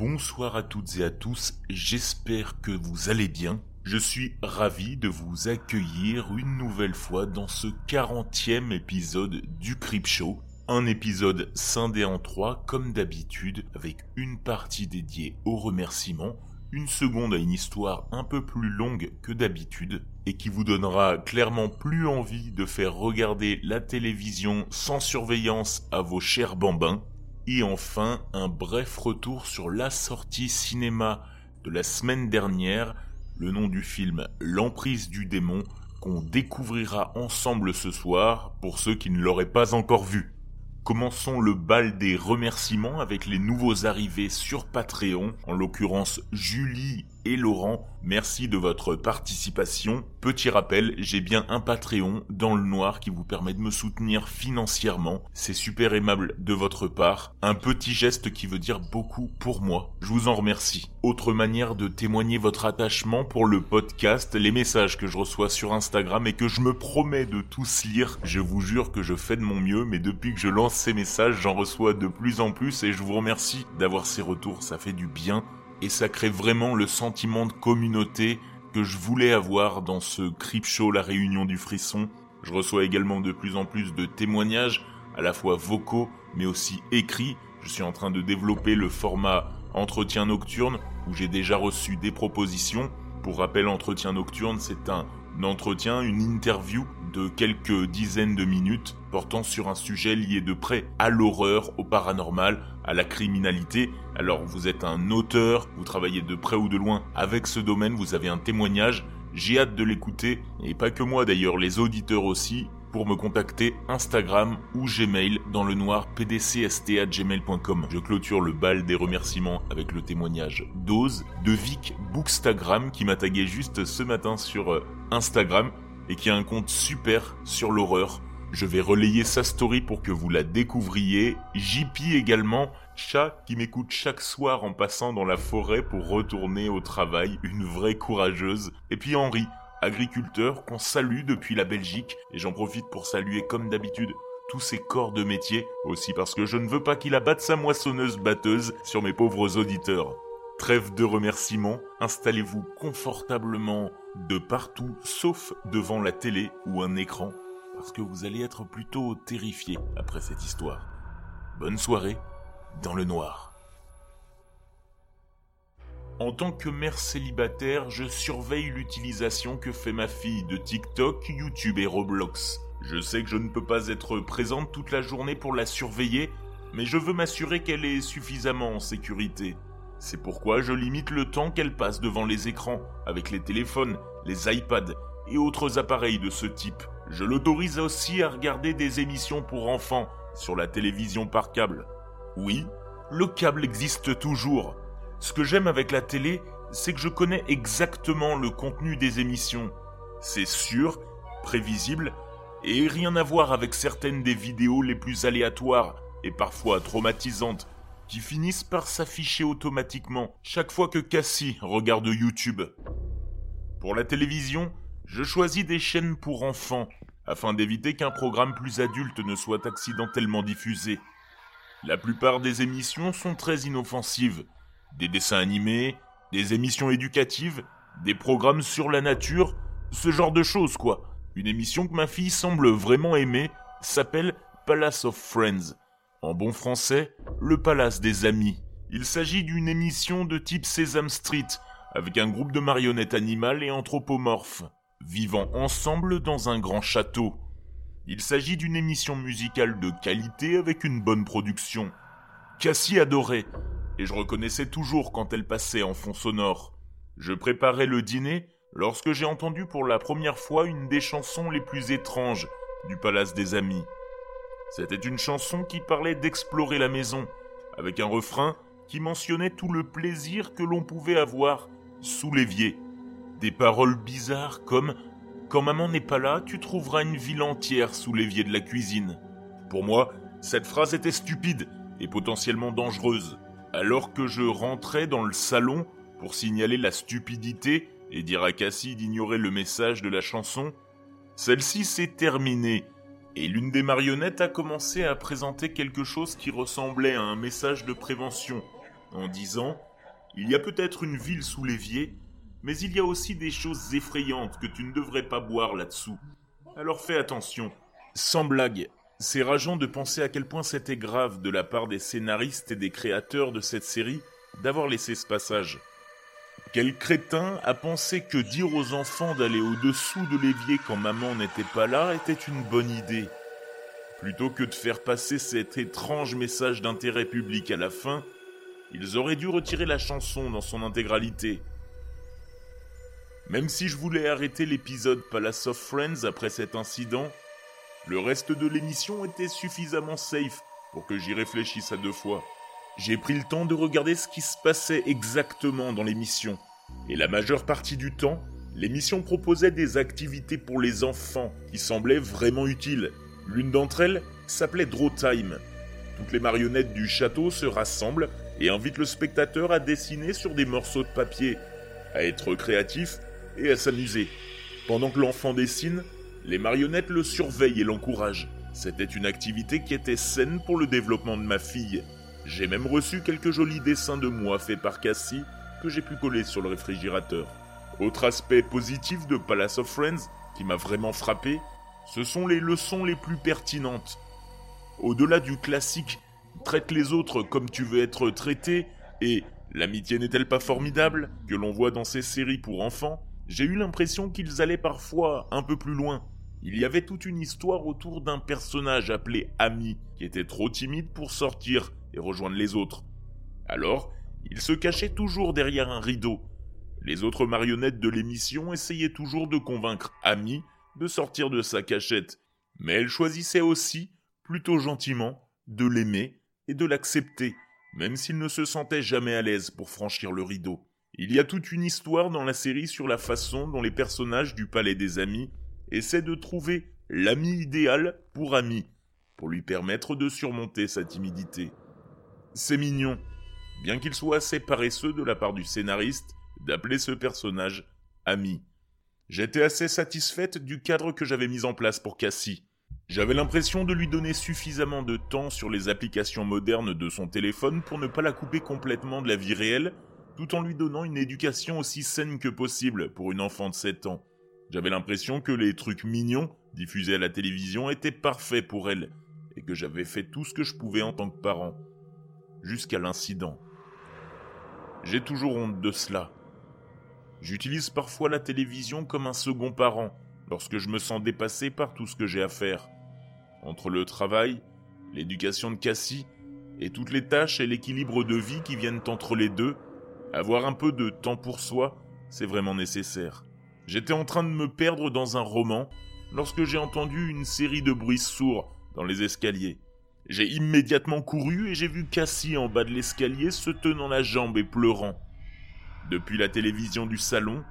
Bonsoir à toutes et à tous, j'espère que vous allez bien. Je suis ravi de vous accueillir une nouvelle fois dans ce 40e épisode du Crip Show. Un épisode scindé en trois comme d'habitude avec une partie dédiée aux remerciements, une seconde à une histoire un peu plus longue que d'habitude et qui vous donnera clairement plus envie de faire regarder la télévision sans surveillance à vos chers bambins. Et enfin, un bref retour sur la sortie cinéma de la semaine dernière, le nom du film L'emprise du démon, qu'on découvrira ensemble ce soir pour ceux qui ne l'auraient pas encore vu. Commençons le bal des remerciements avec les nouveaux arrivés sur Patreon, en l'occurrence Julie et Laurent. Merci de votre participation. Petit rappel, j'ai bien un Patreon dans le noir qui vous permet de me soutenir financièrement. C'est super aimable de votre part. Un petit geste qui veut dire beaucoup pour moi. Je vous en remercie. Autre manière de témoigner votre attachement pour le podcast, les messages que je reçois sur Instagram et que je me promets de tous lire. Je vous jure que je fais de mon mieux, mais depuis que je lance ces messages, j'en reçois de plus en plus et je vous remercie d'avoir ces retours. Ça fait du bien et ça crée vraiment le sentiment de communauté que je voulais avoir dans ce Crip Show La Réunion du Frisson. Je reçois également de plus en plus de témoignages, à la fois vocaux mais aussi écrits. Je suis en train de développer le format entretien nocturne où j'ai déjà reçu des propositions. Pour rappel, entretien nocturne, c'est un entretien, une interview de quelques dizaines de minutes portant sur un sujet lié de près à l'horreur, au paranormal, à la criminalité. Alors vous êtes un auteur, vous travaillez de près ou de loin avec ce domaine, vous avez un témoignage, j'ai hâte de l'écouter, et pas que moi d'ailleurs, les auditeurs aussi, pour me contacter Instagram ou Gmail dans le noir pdcst@gmail.com. Je clôture le bal des remerciements avec le témoignage d'Ose de Vic Bookstagram qui m'a tagué juste ce matin sur euh, Instagram et qui a un compte super sur l'horreur. Je vais relayer sa story pour que vous la découvriez. JP également, chat qui m'écoute chaque soir en passant dans la forêt pour retourner au travail, une vraie courageuse. Et puis Henri, agriculteur qu'on salue depuis la Belgique, et j'en profite pour saluer comme d'habitude tous ses corps de métier, aussi parce que je ne veux pas qu'il abatte sa moissonneuse batteuse sur mes pauvres auditeurs. Trêve de remerciements, installez-vous confortablement de partout sauf devant la télé ou un écran, parce que vous allez être plutôt terrifié après cette histoire. Bonne soirée dans le noir. En tant que mère célibataire, je surveille l'utilisation que fait ma fille de TikTok, YouTube et Roblox. Je sais que je ne peux pas être présente toute la journée pour la surveiller, mais je veux m'assurer qu'elle est suffisamment en sécurité. C'est pourquoi je limite le temps qu'elle passe devant les écrans, avec les téléphones, les iPads et autres appareils de ce type. Je l'autorise aussi à regarder des émissions pour enfants sur la télévision par câble. Oui, le câble existe toujours, ce que j'aime avec la télé, c'est que je connais exactement le contenu des émissions. C'est sûr, prévisible, et rien à voir avec certaines des vidéos les plus aléatoires et parfois traumatisantes qui finissent par s'afficher automatiquement chaque fois que Cassie regarde YouTube. Pour la télévision, je choisis des chaînes pour enfants afin d'éviter qu'un programme plus adulte ne soit accidentellement diffusé. La plupart des émissions sont très inoffensives des dessins animés, des émissions éducatives, des programmes sur la nature, ce genre de choses quoi. Une émission que ma fille semble vraiment aimer s'appelle Palace of Friends. En bon français, le palace des amis. Il s'agit d'une émission de type Sesame Street, avec un groupe de marionnettes animales et anthropomorphes, vivant ensemble dans un grand château. Il s'agit d'une émission musicale de qualité avec une bonne production. Cassie adorait, et je reconnaissais toujours quand elle passait en fond sonore. Je préparais le dîner lorsque j'ai entendu pour la première fois une des chansons les plus étranges du Palace des Amis. C'était une chanson qui parlait d'explorer la maison, avec un refrain qui mentionnait tout le plaisir que l'on pouvait avoir sous l'évier. Des paroles bizarres comme Quand maman n'est pas là, tu trouveras une ville entière sous l'évier de la cuisine. Pour moi, cette phrase était stupide et potentiellement dangereuse. Alors que je rentrais dans le salon pour signaler la stupidité et dire à Cassie d'ignorer le message de la chanson, celle-ci s'est terminée et l'une des marionnettes a commencé à présenter quelque chose qui ressemblait à un message de prévention en disant Il y a peut-être une ville sous l'évier, mais il y a aussi des choses effrayantes que tu ne devrais pas boire là-dessous. Alors fais attention. Sans blague, c'est rageant de penser à quel point c'était grave de la part des scénaristes et des créateurs de cette série d'avoir laissé ce passage. Quel crétin a pensé que dire aux enfants d'aller au-dessous de l'évier quand maman n'était pas là était une bonne idée? Plutôt que de faire passer cet étrange message d'intérêt public à la fin, ils auraient dû retirer la chanson dans son intégralité. Même si je voulais arrêter l'épisode Palace of Friends après cet incident, le reste de l'émission était suffisamment safe pour que j'y réfléchisse à deux fois. J'ai pris le temps de regarder ce qui se passait exactement dans l'émission, et la majeure partie du temps, l'émission proposait des activités pour les enfants qui semblaient vraiment utiles. L'une d'entre elles s'appelait Draw Time. Toutes les marionnettes du château se rassemblent et invitent le spectateur à dessiner sur des morceaux de papier, à être créatif et à s'amuser. Pendant que l'enfant dessine, les marionnettes le surveillent et l'encouragent. C'était une activité qui était saine pour le développement de ma fille. J'ai même reçu quelques jolis dessins de moi faits par Cassie que j'ai pu coller sur le réfrigérateur. Autre aspect positif de Palace of Friends qui m'a vraiment frappé, ce sont les leçons les plus pertinentes. Au-delà du classique traite les autres comme tu veux être traité et l'amitié n'est-elle pas formidable que l'on voit dans ces séries pour enfants, j'ai eu l'impression qu'ils allaient parfois un peu plus loin. Il y avait toute une histoire autour d'un personnage appelé Ami qui était trop timide pour sortir et rejoindre les autres. Alors, il se cachait toujours derrière un rideau. Les autres marionnettes de l'émission essayaient toujours de convaincre Ami de sortir de sa cachette, mais elle choisissait aussi, plutôt gentiment, de l'aimer et de l'accepter, même s'il ne se sentait jamais à l'aise pour franchir le rideau. Il y a toute une histoire dans la série sur la façon dont les personnages du Palais des Amis essaient de trouver l'ami idéal pour Ami, pour lui permettre de surmonter sa timidité. C'est mignon, bien qu'il soit assez paresseux de la part du scénariste d'appeler ce personnage Ami. J'étais assez satisfaite du cadre que j'avais mis en place pour Cassie. J'avais l'impression de lui donner suffisamment de temps sur les applications modernes de son téléphone pour ne pas la couper complètement de la vie réelle, tout en lui donnant une éducation aussi saine que possible pour une enfant de 7 ans. J'avais l'impression que les trucs mignons diffusés à la télévision étaient parfaits pour elle, et que j'avais fait tout ce que je pouvais en tant que parent jusqu'à l'incident. J'ai toujours honte de cela. J'utilise parfois la télévision comme un second parent lorsque je me sens dépassé par tout ce que j'ai à faire. Entre le travail, l'éducation de Cassie, et toutes les tâches et l'équilibre de vie qui viennent entre les deux, avoir un peu de temps pour soi, c'est vraiment nécessaire. J'étais en train de me perdre dans un roman lorsque j'ai entendu une série de bruits sourds dans les escaliers. J'ai immédiatement couru et j'ai vu Cassie en bas de l'escalier se tenant la jambe et pleurant. Depuis la télévision du salon,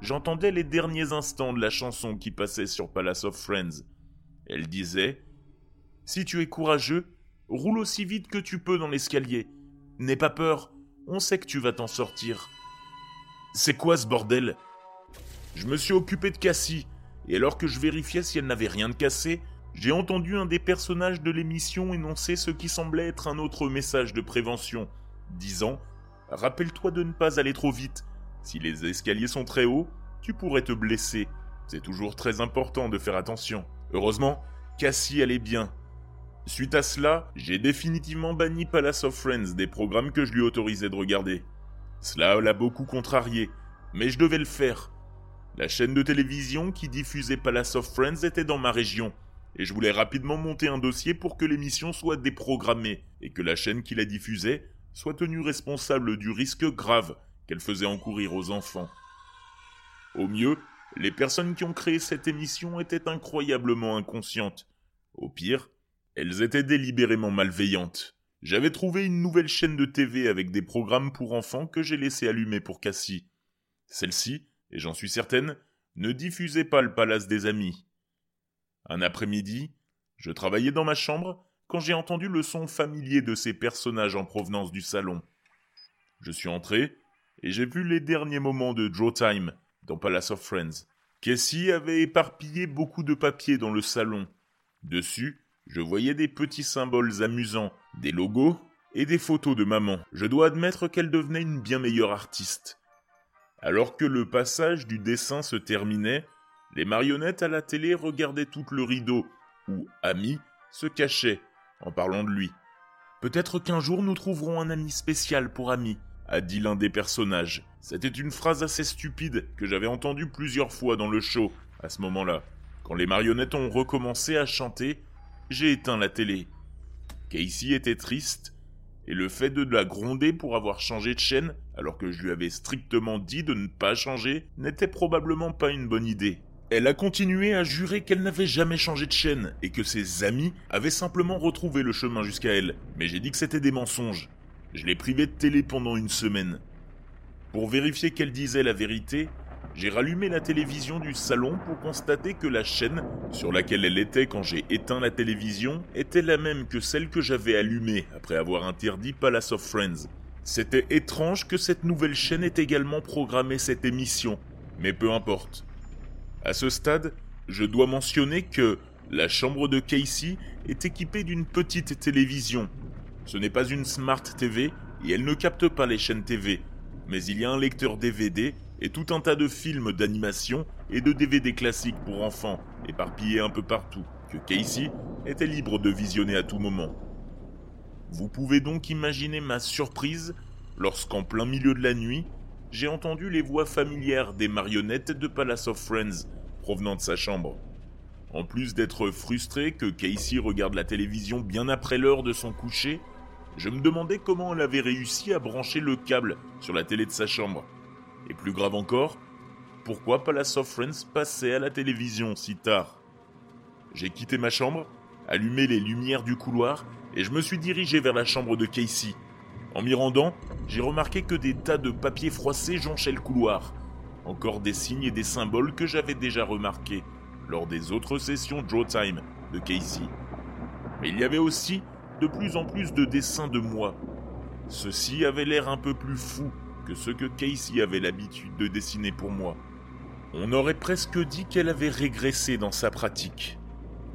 j'entendais les derniers instants de la chanson qui passait sur Palace of Friends. Elle disait Si tu es courageux, roule aussi vite que tu peux dans l'escalier. N'aie pas peur, on sait que tu vas t'en sortir. C'est quoi ce bordel? Je me suis occupé de Cassie, et alors que je vérifiais si elle n'avait rien de cassé, j'ai entendu un des personnages de l'émission énoncer ce qui semblait être un autre message de prévention, disant Rappelle-toi de ne pas aller trop vite. Si les escaliers sont très hauts, tu pourrais te blesser. C'est toujours très important de faire attention. Heureusement, Cassie allait bien. Suite à cela, j'ai définitivement banni Palace of Friends des programmes que je lui autorisais de regarder. Cela l'a beaucoup contrarié, mais je devais le faire. La chaîne de télévision qui diffusait Palace of Friends était dans ma région, et je voulais rapidement monter un dossier pour que l'émission soit déprogrammée et que la chaîne qui la diffusait soit tenue responsable du risque grave qu'elle faisait encourir aux enfants. Au mieux, les personnes qui ont créé cette émission étaient incroyablement inconscientes. Au pire, elles étaient délibérément malveillantes. J'avais trouvé une nouvelle chaîne de TV avec des programmes pour enfants que j'ai laissé allumer pour Cassie. Celle-ci, et j'en suis certaine, ne diffusait pas le palace des amis. Un après-midi, je travaillais dans ma chambre quand j'ai entendu le son familier de ces personnages en provenance du salon. Je suis entré et j'ai vu les derniers moments de Draw Time dans Palace of Friends. Cassie avait éparpillé beaucoup de papiers dans le salon. Dessus, je voyais des petits symboles amusants, des logos et des photos de maman. Je dois admettre qu'elle devenait une bien meilleure artiste. Alors que le passage du dessin se terminait, les marionnettes à la télé regardaient tout le rideau, où Ami se cachait en parlant de lui. Peut-être qu'un jour nous trouverons un ami spécial pour Ami, a dit l'un des personnages. C'était une phrase assez stupide que j'avais entendue plusieurs fois dans le show à ce moment-là. Quand les marionnettes ont recommencé à chanter, j'ai éteint la télé. Casey était triste, et le fait de la gronder pour avoir changé de chaîne, alors que je lui avais strictement dit de ne pas changer, n'était probablement pas une bonne idée. Elle a continué à jurer qu'elle n'avait jamais changé de chaîne et que ses amis avaient simplement retrouvé le chemin jusqu'à elle. Mais j'ai dit que c'était des mensonges. Je l'ai privée de télé pendant une semaine. Pour vérifier qu'elle disait la vérité, j'ai rallumé la télévision du salon pour constater que la chaîne sur laquelle elle était quand j'ai éteint la télévision était la même que celle que j'avais allumée après avoir interdit Palace of Friends. C'était étrange que cette nouvelle chaîne ait également programmé cette émission, mais peu importe. À ce stade, je dois mentionner que la chambre de Casey est équipée d'une petite télévision. Ce n'est pas une Smart TV et elle ne capte pas les chaînes TV, mais il y a un lecteur DVD et tout un tas de films d'animation et de DVD classiques pour enfants, éparpillés un peu partout, que Casey était libre de visionner à tout moment. Vous pouvez donc imaginer ma surprise lorsqu'en plein milieu de la nuit, j'ai entendu les voix familières des marionnettes de Palace of Friends provenant de sa chambre. En plus d'être frustré que Casey regarde la télévision bien après l'heure de son coucher, je me demandais comment elle avait réussi à brancher le câble sur la télé de sa chambre. Et plus grave encore, pourquoi Palace of Friends passait à la télévision si tard? J'ai quitté ma chambre, allumé les lumières du couloir et je me suis dirigé vers la chambre de Casey. En m'y rendant, j'ai remarqué que des tas de papiers froissés jonchaient le couloir. Encore des signes et des symboles que j'avais déjà remarqués lors des autres sessions Draw Time de Casey. Mais il y avait aussi de plus en plus de dessins de moi. Ceux-ci avaient l'air un peu plus fous ceux que Casey avait l'habitude de dessiner pour moi. On aurait presque dit qu'elle avait régressé dans sa pratique.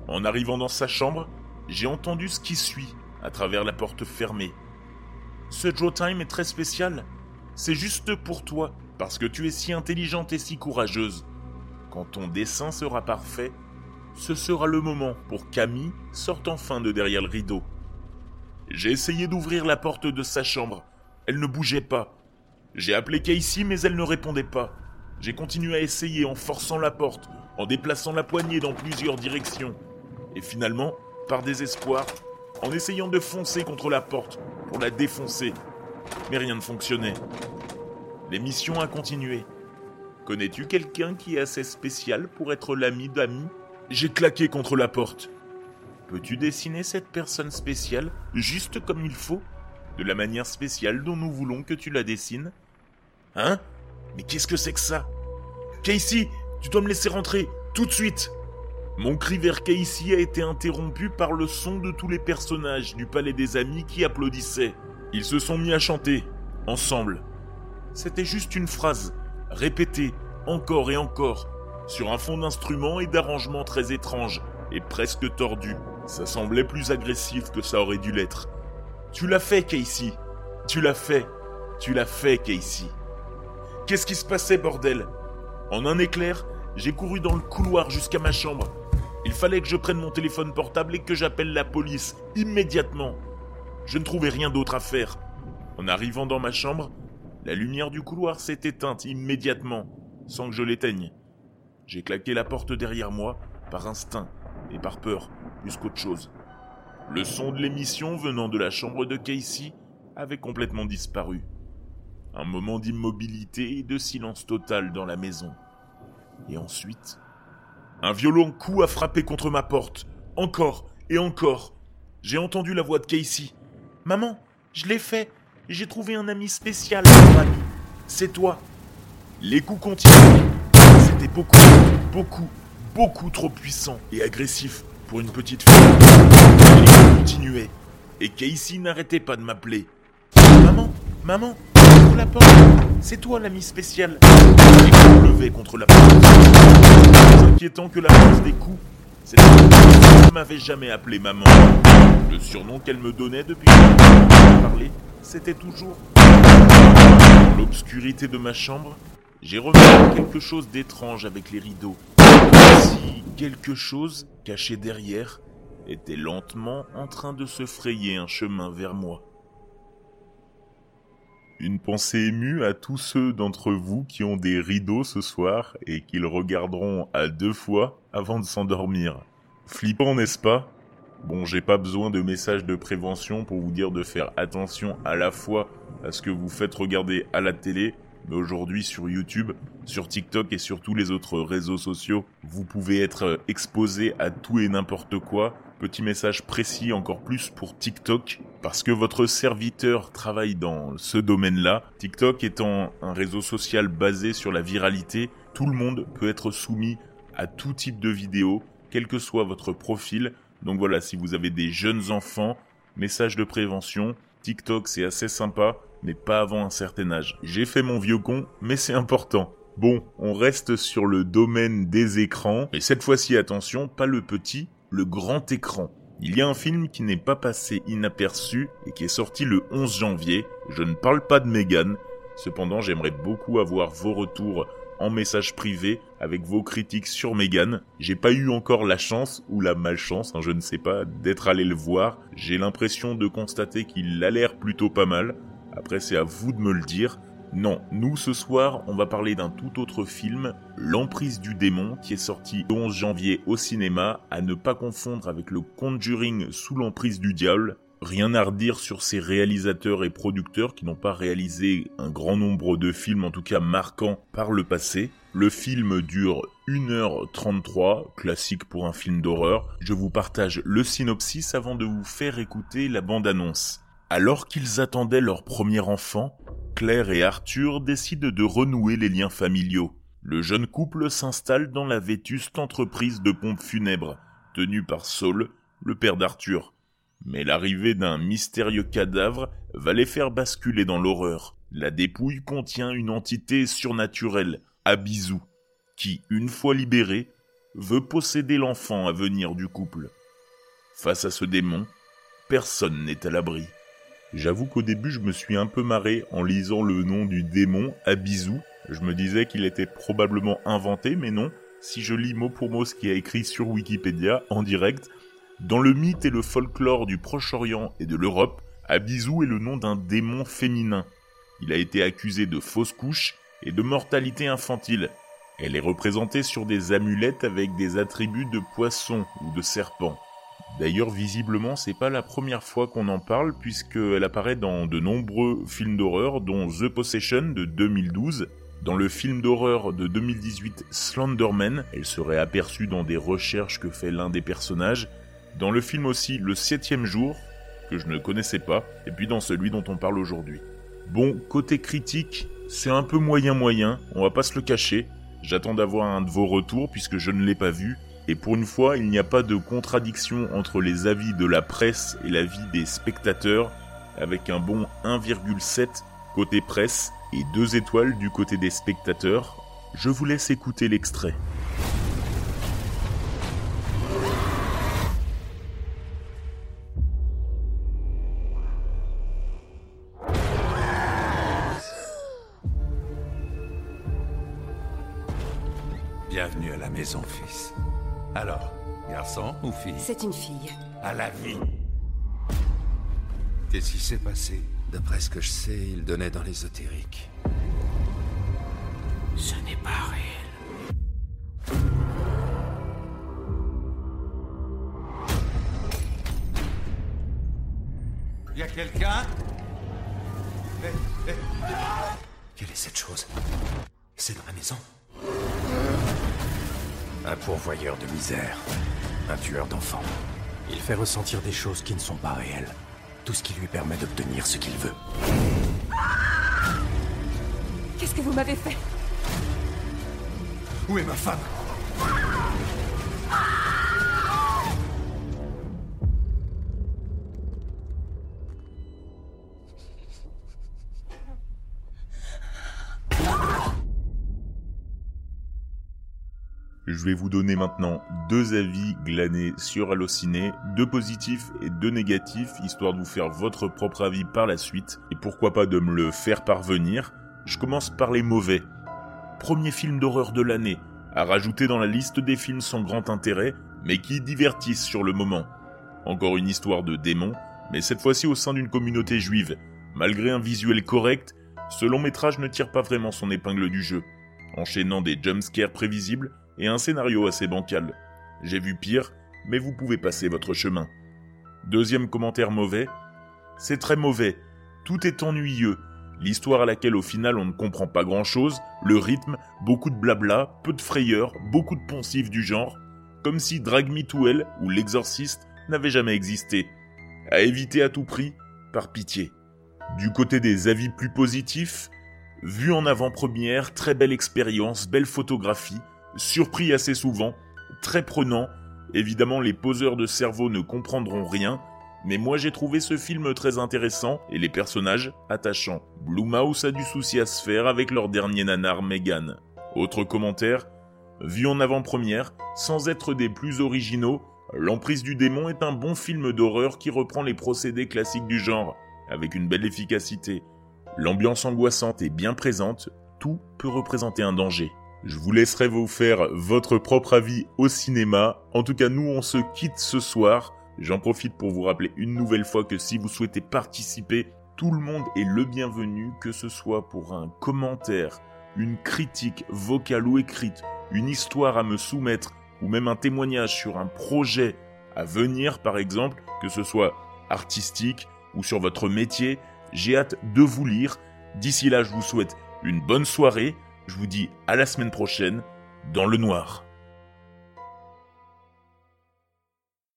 En arrivant dans sa chambre, j'ai entendu ce qui suit à travers la porte fermée. Ce Draw Time est très spécial. C'est juste pour toi, parce que tu es si intelligente et si courageuse. Quand ton dessin sera parfait, ce sera le moment pour Camille sorte enfin de derrière le rideau. J'ai essayé d'ouvrir la porte de sa chambre. Elle ne bougeait pas. J'ai appelé Casey, mais elle ne répondait pas. J'ai continué à essayer en forçant la porte, en déplaçant la poignée dans plusieurs directions. Et finalement, par désespoir, en essayant de foncer contre la porte pour la défoncer. Mais rien ne fonctionnait. L'émission a continué. Connais-tu quelqu'un qui est assez spécial pour être l'ami d'ami? J'ai claqué contre la porte. Peux-tu dessiner cette personne spéciale juste comme il faut? De la manière spéciale dont nous voulons que tu la dessines Hein? Mais qu'est-ce que c'est que ça? Casey, tu dois me laisser rentrer, tout de suite Mon cri vers Casey a été interrompu par le son de tous les personnages du Palais des Amis qui applaudissaient. Ils se sont mis à chanter, ensemble. C'était juste une phrase, répétée encore et encore, sur un fond d'instruments et d'arrangements très étranges et presque tordus. Ça semblait plus agressif que ça aurait dû l'être. Tu l'as fait, Casey. Tu l'as fait. Tu l'as fait, Casey. Qu'est-ce qui se passait, bordel? En un éclair, j'ai couru dans le couloir jusqu'à ma chambre. Il fallait que je prenne mon téléphone portable et que j'appelle la police immédiatement. Je ne trouvais rien d'autre à faire. En arrivant dans ma chambre, la lumière du couloir s'est éteinte immédiatement, sans que je l'éteigne. J'ai claqué la porte derrière moi, par instinct et par peur, plus qu'autre chose. Le son de l'émission venant de la chambre de Casey avait complètement disparu. Un moment d'immobilité et de silence total dans la maison. Et ensuite, un violent coup a frappé contre ma porte. Encore et encore. J'ai entendu la voix de Casey. Maman, je l'ai fait. J'ai trouvé un ami spécial, mon ami. C'est toi. Les coups continuaient. C'était beaucoup, beaucoup, beaucoup trop puissant et agressif pour une petite fille. Coups continuaient. Et Casey n'arrêtait pas de m'appeler. Maman, maman, C'est toi l'ami spécial. Coups levaient contre la porte. Plus inquiétant que la pose des coups, c'est que ne m'avait jamais appelé maman. Je surnom qu'elle me donnait depuis que je parler, c'était toujours... Dans l'obscurité de ma chambre, j'ai remarqué quelque chose d'étrange avec les rideaux. Si quelque chose, caché derrière, était lentement en train de se frayer un chemin vers moi. Une pensée émue à tous ceux d'entre vous qui ont des rideaux ce soir et qu'ils regarderont à deux fois avant de s'endormir. Flippant, n'est-ce pas? Bon, j'ai pas besoin de messages de prévention pour vous dire de faire attention à la fois à ce que vous faites regarder à la télé, mais aujourd'hui sur YouTube, sur TikTok et sur tous les autres réseaux sociaux, vous pouvez être exposé à tout et n'importe quoi Petit message précis encore plus pour TikTok, parce que votre serviteur travaille dans ce domaine-là. TikTok étant un réseau social basé sur la viralité, tout le monde peut être soumis à tout type de vidéo, quel que soit votre profil. Donc voilà, si vous avez des jeunes enfants, message de prévention, TikTok c'est assez sympa, mais pas avant un certain âge. J'ai fait mon vieux con, mais c'est important. Bon, on reste sur le domaine des écrans, mais cette fois-ci attention, pas le petit, le grand écran. Il y a un film qui n'est pas passé inaperçu et qui est sorti le 11 janvier. Je ne parle pas de Megan. Cependant, j'aimerais beaucoup avoir vos retours en message privé avec vos critiques sur Megan. J'ai pas eu encore la chance ou la malchance, hein, je ne sais pas, d'être allé le voir. J'ai l'impression de constater qu'il a l'air plutôt pas mal. Après, c'est à vous de me le dire. Non, nous ce soir, on va parler d'un tout autre film, L'emprise du démon, qui est sorti le 11 janvier au cinéma, à ne pas confondre avec le Conjuring sous l'emprise du diable. Rien à redire sur ces réalisateurs et producteurs qui n'ont pas réalisé un grand nombre de films, en tout cas marquants par le passé. Le film dure 1h33, classique pour un film d'horreur. Je vous partage le synopsis avant de vous faire écouter la bande-annonce. Alors qu'ils attendaient leur premier enfant, Claire et Arthur décident de renouer les liens familiaux. Le jeune couple s'installe dans la vétuste entreprise de pompes funèbres, tenue par Saul, le père d'Arthur. Mais l'arrivée d'un mystérieux cadavre va les faire basculer dans l'horreur. La dépouille contient une entité surnaturelle, Abizou, qui, une fois libérée, veut posséder l'enfant à venir du couple. Face à ce démon, personne n'est à l'abri. J'avoue qu'au début, je me suis un peu marré en lisant le nom du démon, Abizou. Je me disais qu'il était probablement inventé, mais non. Si je lis mot pour mot ce qui a écrit sur Wikipédia, en direct, dans le mythe et le folklore du Proche-Orient et de l'Europe, Abizou est le nom d'un démon féminin. Il a été accusé de fausse couche et de mortalité infantile. Elle est représentée sur des amulettes avec des attributs de poisson ou de serpent. D'ailleurs, visiblement, c'est pas la première fois qu'on en parle puisqu'elle apparaît dans de nombreux films d'horreur, dont The Possession de 2012. Dans le film d'horreur de 2018 Slenderman, elle serait aperçue dans des recherches que fait l'un des personnages. Dans le film aussi Le Septième Jour, que je ne connaissais pas, et puis dans celui dont on parle aujourd'hui. Bon, côté critique, c'est un peu moyen moyen, on va pas se le cacher. J'attends d'avoir un de vos retours puisque je ne l'ai pas vu, et pour une fois, il n'y a pas de contradiction entre les avis de la presse et l'avis des spectateurs, avec un bon 1,7 côté presse et 2 étoiles du côté des spectateurs. Je vous laisse écouter l'extrait. Bienvenue à la maison, fils. Alors, garçon ou fille C'est une fille. À la vie. Qu'est-ce qui s'est passé D'après ce que je sais, il donnait dans l'ésotérique. Ce n'est pas réel. Y a quelqu'un Quelle est cette chose? C'est dans la maison? Un pourvoyeur de misère. Un tueur d'enfants. Il fait ressentir des choses qui ne sont pas réelles. Tout ce qui lui permet d'obtenir ce qu'il veut. Qu'est-ce que vous m'avez fait? Où est ma femme? Je vais vous donner maintenant deux avis glanés sur Allociné, deux positifs et deux négatifs, histoire de vous faire votre propre avis par la suite, et pourquoi pas de me le faire parvenir. Je commence par les mauvais. Premier film d'horreur de l'année, à rajouter dans la liste des films sans grand intérêt, mais qui divertissent sur le moment. Encore une histoire de démon, mais cette fois-ci au sein d'une communauté juive. Malgré un visuel correct, ce long métrage ne tire pas vraiment son épingle du jeu, enchaînant des jumpscares prévisibles et un scénario assez bancal. J'ai vu pire, mais vous pouvez passer votre chemin. Deuxième commentaire mauvais, c'est très mauvais, tout est ennuyeux, l'histoire à laquelle au final on ne comprend pas grand chose, le rythme, beaucoup de blabla, peu de frayeur, beaucoup de poncifs du genre, comme si Drag Me to Hell ou L'Exorciste n'avait jamais existé. À éviter à tout prix, par pitié. Du côté des avis plus positifs, vu en avant-première, très belle expérience, belle photographie, surpris assez souvent, très prenant. Évidemment, les poseurs de cerveau ne comprendront rien, mais moi j'ai trouvé ce film très intéressant et les personnages attachants. Blue Mouse a du souci à se faire avec leur dernier nanar Megan. Autre commentaire, vu en avant-première, sans être des plus originaux, L'emprise du démon est un bon film d'horreur qui reprend les procédés classiques du genre, avec une belle efficacité. L'ambiance angoissante est bien présente, tout peut représenter un danger. Je vous laisserai vous faire votre propre avis au cinéma. En tout cas, nous, on se quitte ce soir. J'en profite pour vous rappeler une nouvelle fois que si vous souhaitez participer, tout le monde est le bienvenu, que ce soit pour un commentaire, une critique vocale ou écrite, une histoire à me soumettre, ou même un témoignage sur un projet à venir, par exemple, que ce soit artistique ou sur votre métier. J'ai hâte de vous lire. D'ici là, je vous souhaite une bonne soirée. Je vous dis à la semaine prochaine dans le noir.